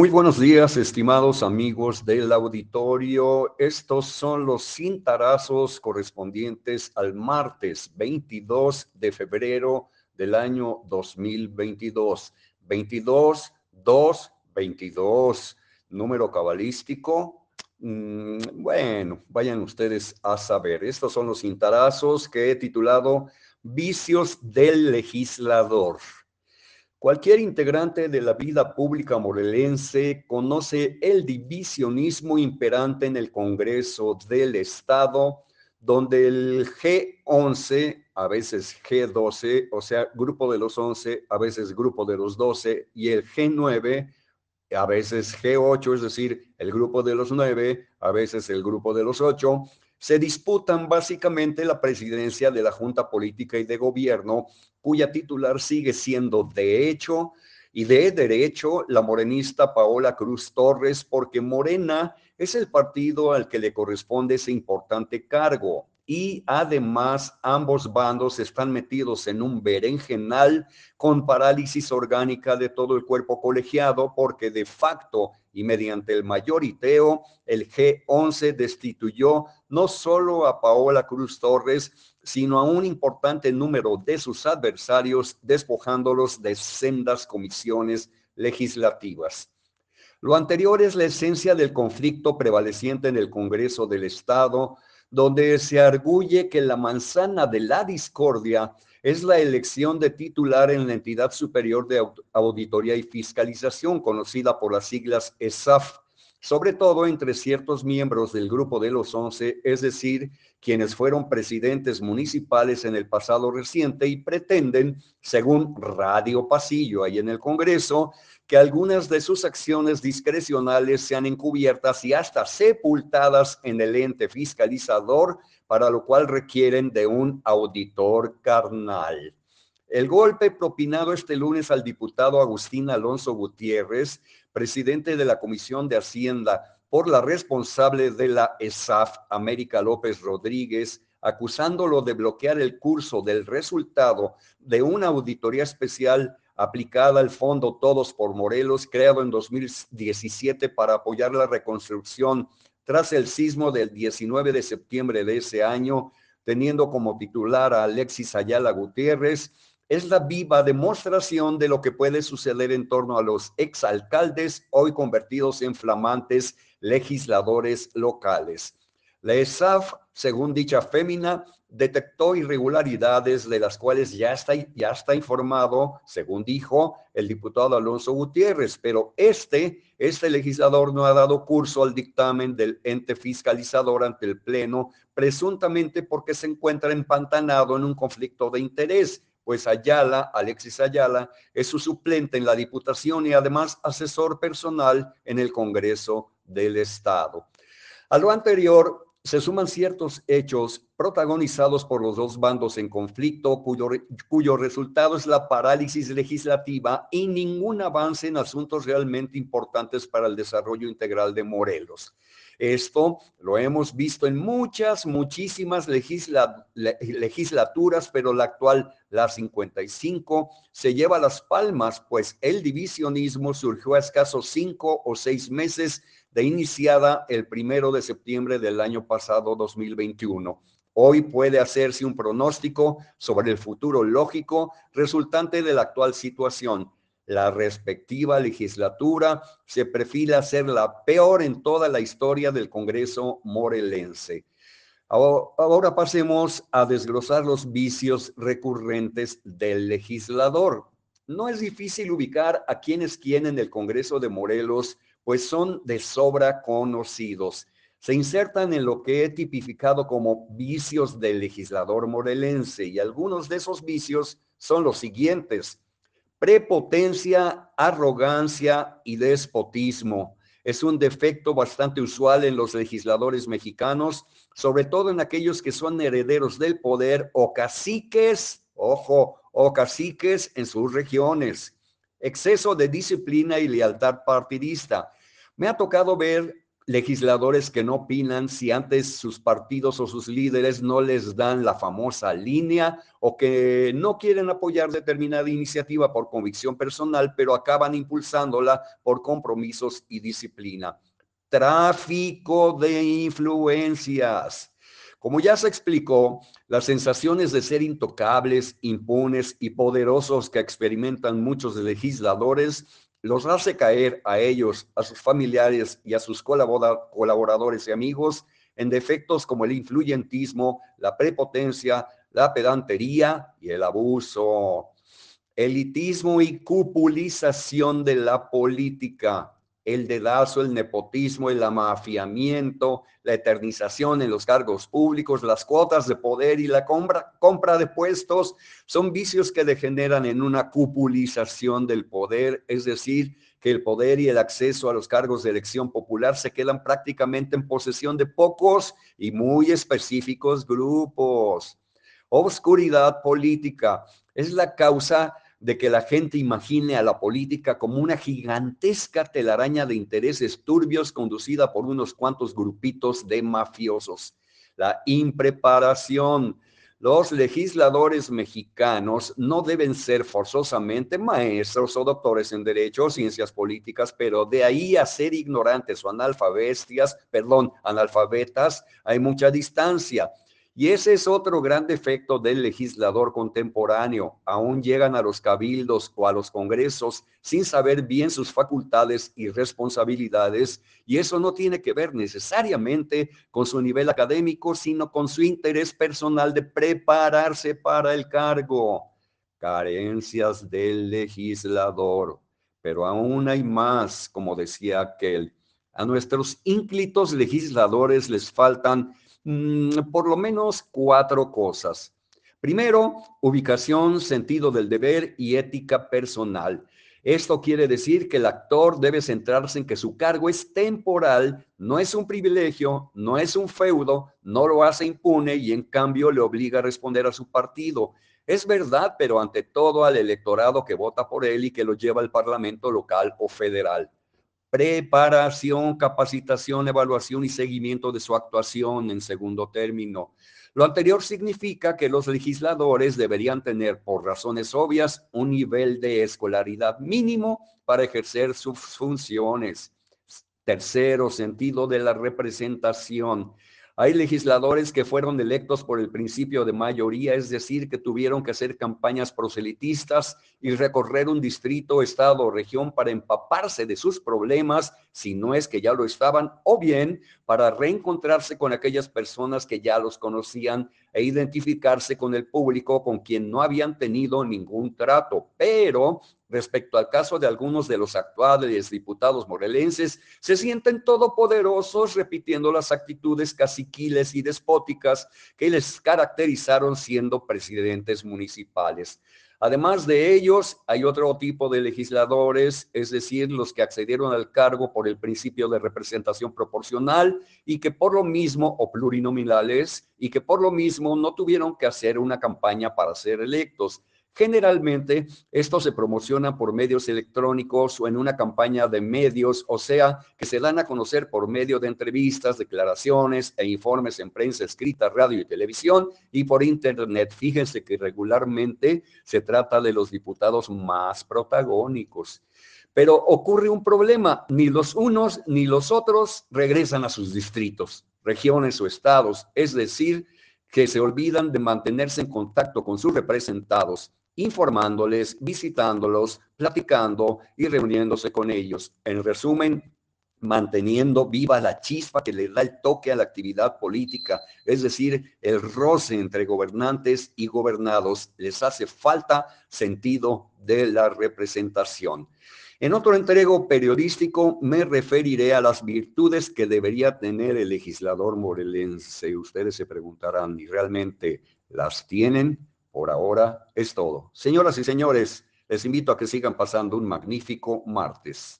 Muy buenos días, estimados amigos del auditorio. Estos son los cintarazos correspondientes al martes 22 de febrero del año 2022. 22, 2, 22. Número cabalístico. Mm, bueno, vayan ustedes a saber. Estos son los cintarazos que he titulado Vicios del legislador. Cualquier integrante de la vida pública morelense conoce el divisionismo imperante en el Congreso del Estado, donde el G11, a veces G12, o sea, grupo de los 11, a veces grupo de los 12, y el G9, a veces G8, es decir, el grupo de los 9, a veces el grupo de los 8, se disputan básicamente la presidencia de la Junta Política y de Gobierno, cuya titular sigue siendo de hecho y de derecho la morenista Paola Cruz Torres, porque Morena es el partido al que le corresponde ese importante cargo y además ambos bandos están metidos en un berenjenal con parálisis orgánica de todo el cuerpo colegiado porque de facto y mediante el mayoriteo el G11 destituyó no solo a Paola Cruz Torres, sino a un importante número de sus adversarios, despojándolos de sendas comisiones legislativas. Lo anterior es la esencia del conflicto prevaleciente en el Congreso del Estado, donde se arguye que la manzana de la discordia es la elección de titular en la entidad superior de auditoría y fiscalización, conocida por las siglas ESAF, sobre todo entre ciertos miembros del grupo de los once, es decir, quienes fueron presidentes municipales en el pasado reciente y pretenden, según Radio Pasillo ahí en el Congreso, que algunas de sus acciones discrecionales sean encubiertas y hasta sepultadas en el ente fiscalizador, para lo cual requieren de un auditor carnal. El golpe propinado este lunes al diputado Agustín Alonso Gutiérrez, presidente de la Comisión de Hacienda, por la responsable de la ESAF, América López Rodríguez, acusándolo de bloquear el curso del resultado de una auditoría especial aplicada al Fondo Todos por Morelos, creado en 2017 para apoyar la reconstrucción tras el sismo del 19 de septiembre de ese año, teniendo como titular a Alexis Ayala Gutiérrez, es la viva demostración de lo que puede suceder en torno a los exalcaldes hoy convertidos en flamantes legisladores locales. La ESAF, según dicha fémina, detectó irregularidades de las cuales ya está, ya está informado, según dijo el diputado Alonso Gutiérrez, pero este, este legislador no ha dado curso al dictamen del ente fiscalizador ante el Pleno, presuntamente porque se encuentra empantanado en un conflicto de interés, pues Ayala, Alexis Ayala, es su suplente en la Diputación y además asesor personal en el Congreso del Estado. A lo anterior, se suman ciertos hechos protagonizados por los dos bandos en conflicto, cuyo, cuyo, resultado es la parálisis legislativa y ningún avance en asuntos realmente importantes para el desarrollo integral de Morelos. Esto lo hemos visto en muchas, muchísimas legislaturas, pero la actual, la 55, se lleva las palmas, pues el divisionismo surgió a escasos cinco o seis meses de iniciada el primero de septiembre del año pasado, 2021. Hoy puede hacerse un pronóstico sobre el futuro lógico resultante de la actual situación. La respectiva legislatura se perfila ser la peor en toda la historia del Congreso morelense. Ahora pasemos a desglosar los vicios recurrentes del legislador. No es difícil ubicar a quienes quieren el Congreso de Morelos pues son de sobra conocidos. Se insertan en lo que he tipificado como vicios del legislador morelense y algunos de esos vicios son los siguientes. Prepotencia, arrogancia y despotismo. Es un defecto bastante usual en los legisladores mexicanos, sobre todo en aquellos que son herederos del poder o caciques, ojo, o caciques en sus regiones exceso de disciplina y lealtad partidista. Me ha tocado ver legisladores que no opinan si antes sus partidos o sus líderes no les dan la famosa línea o que no quieren apoyar determinada iniciativa por convicción personal, pero acaban impulsándola por compromisos y disciplina. Tráfico de influencias. Como ya se explicó, las sensaciones de ser intocables, impunes y poderosos que experimentan muchos legisladores los hace caer a ellos, a sus familiares y a sus colaboradores y amigos en defectos como el influyentismo, la prepotencia, la pedantería y el abuso. Elitismo y cupulización de la política el dedazo, el nepotismo, el amafiamiento, la eternización en los cargos públicos, las cuotas de poder y la compra, compra de puestos son vicios que degeneran en una cupulización del poder, es decir, que el poder y el acceso a los cargos de elección popular se quedan prácticamente en posesión de pocos y muy específicos grupos. Obscuridad política es la causa de que la gente imagine a la política como una gigantesca telaraña de intereses turbios conducida por unos cuantos grupitos de mafiosos. La impreparación. Los legisladores mexicanos no deben ser forzosamente maestros o doctores en derecho o ciencias políticas, pero de ahí a ser ignorantes o analfabestias, perdón, analfabetas, hay mucha distancia. Y ese es otro gran defecto del legislador contemporáneo. Aún llegan a los cabildos o a los congresos sin saber bien sus facultades y responsabilidades. Y eso no tiene que ver necesariamente con su nivel académico, sino con su interés personal de prepararse para el cargo. Carencias del legislador. Pero aún hay más, como decía aquel. A nuestros ínclitos legisladores les faltan Mm, por lo menos cuatro cosas. Primero, ubicación, sentido del deber y ética personal. Esto quiere decir que el actor debe centrarse en que su cargo es temporal, no es un privilegio, no es un feudo, no lo hace impune y en cambio le obliga a responder a su partido. Es verdad, pero ante todo al electorado que vota por él y que lo lleva al Parlamento local o federal preparación, capacitación, evaluación y seguimiento de su actuación en segundo término. Lo anterior significa que los legisladores deberían tener, por razones obvias, un nivel de escolaridad mínimo para ejercer sus funciones. Tercero, sentido de la representación. Hay legisladores que fueron electos por el principio de mayoría, es decir, que tuvieron que hacer campañas proselitistas y recorrer un distrito, estado o región para empaparse de sus problemas, si no es que ya lo estaban, o bien para reencontrarse con aquellas personas que ya los conocían e identificarse con el público con quien no habían tenido ningún trato. Pero respecto al caso de algunos de los actuales diputados morelenses, se sienten todopoderosos repitiendo las actitudes caciquiles y despóticas que les caracterizaron siendo presidentes municipales. Además de ellos, hay otro tipo de legisladores, es decir, los que accedieron al cargo por el principio de representación proporcional y que por lo mismo, o plurinominales, y que por lo mismo no tuvieron que hacer una campaña para ser electos. Generalmente, esto se promociona por medios electrónicos o en una campaña de medios, o sea, que se dan a conocer por medio de entrevistas, declaraciones e informes en prensa escrita, radio y televisión y por internet. Fíjense que regularmente se trata de los diputados más protagónicos. Pero ocurre un problema, ni los unos ni los otros regresan a sus distritos, regiones o estados, es decir, que se olvidan de mantenerse en contacto con sus representados informándoles, visitándolos, platicando y reuniéndose con ellos. En resumen, manteniendo viva la chispa que le da el toque a la actividad política, es decir, el roce entre gobernantes y gobernados. Les hace falta sentido de la representación. En otro entrego periodístico me referiré a las virtudes que debería tener el legislador morelense. Ustedes se preguntarán, ¿y realmente las tienen? Por ahora es todo. Señoras y señores, les invito a que sigan pasando un magnífico martes.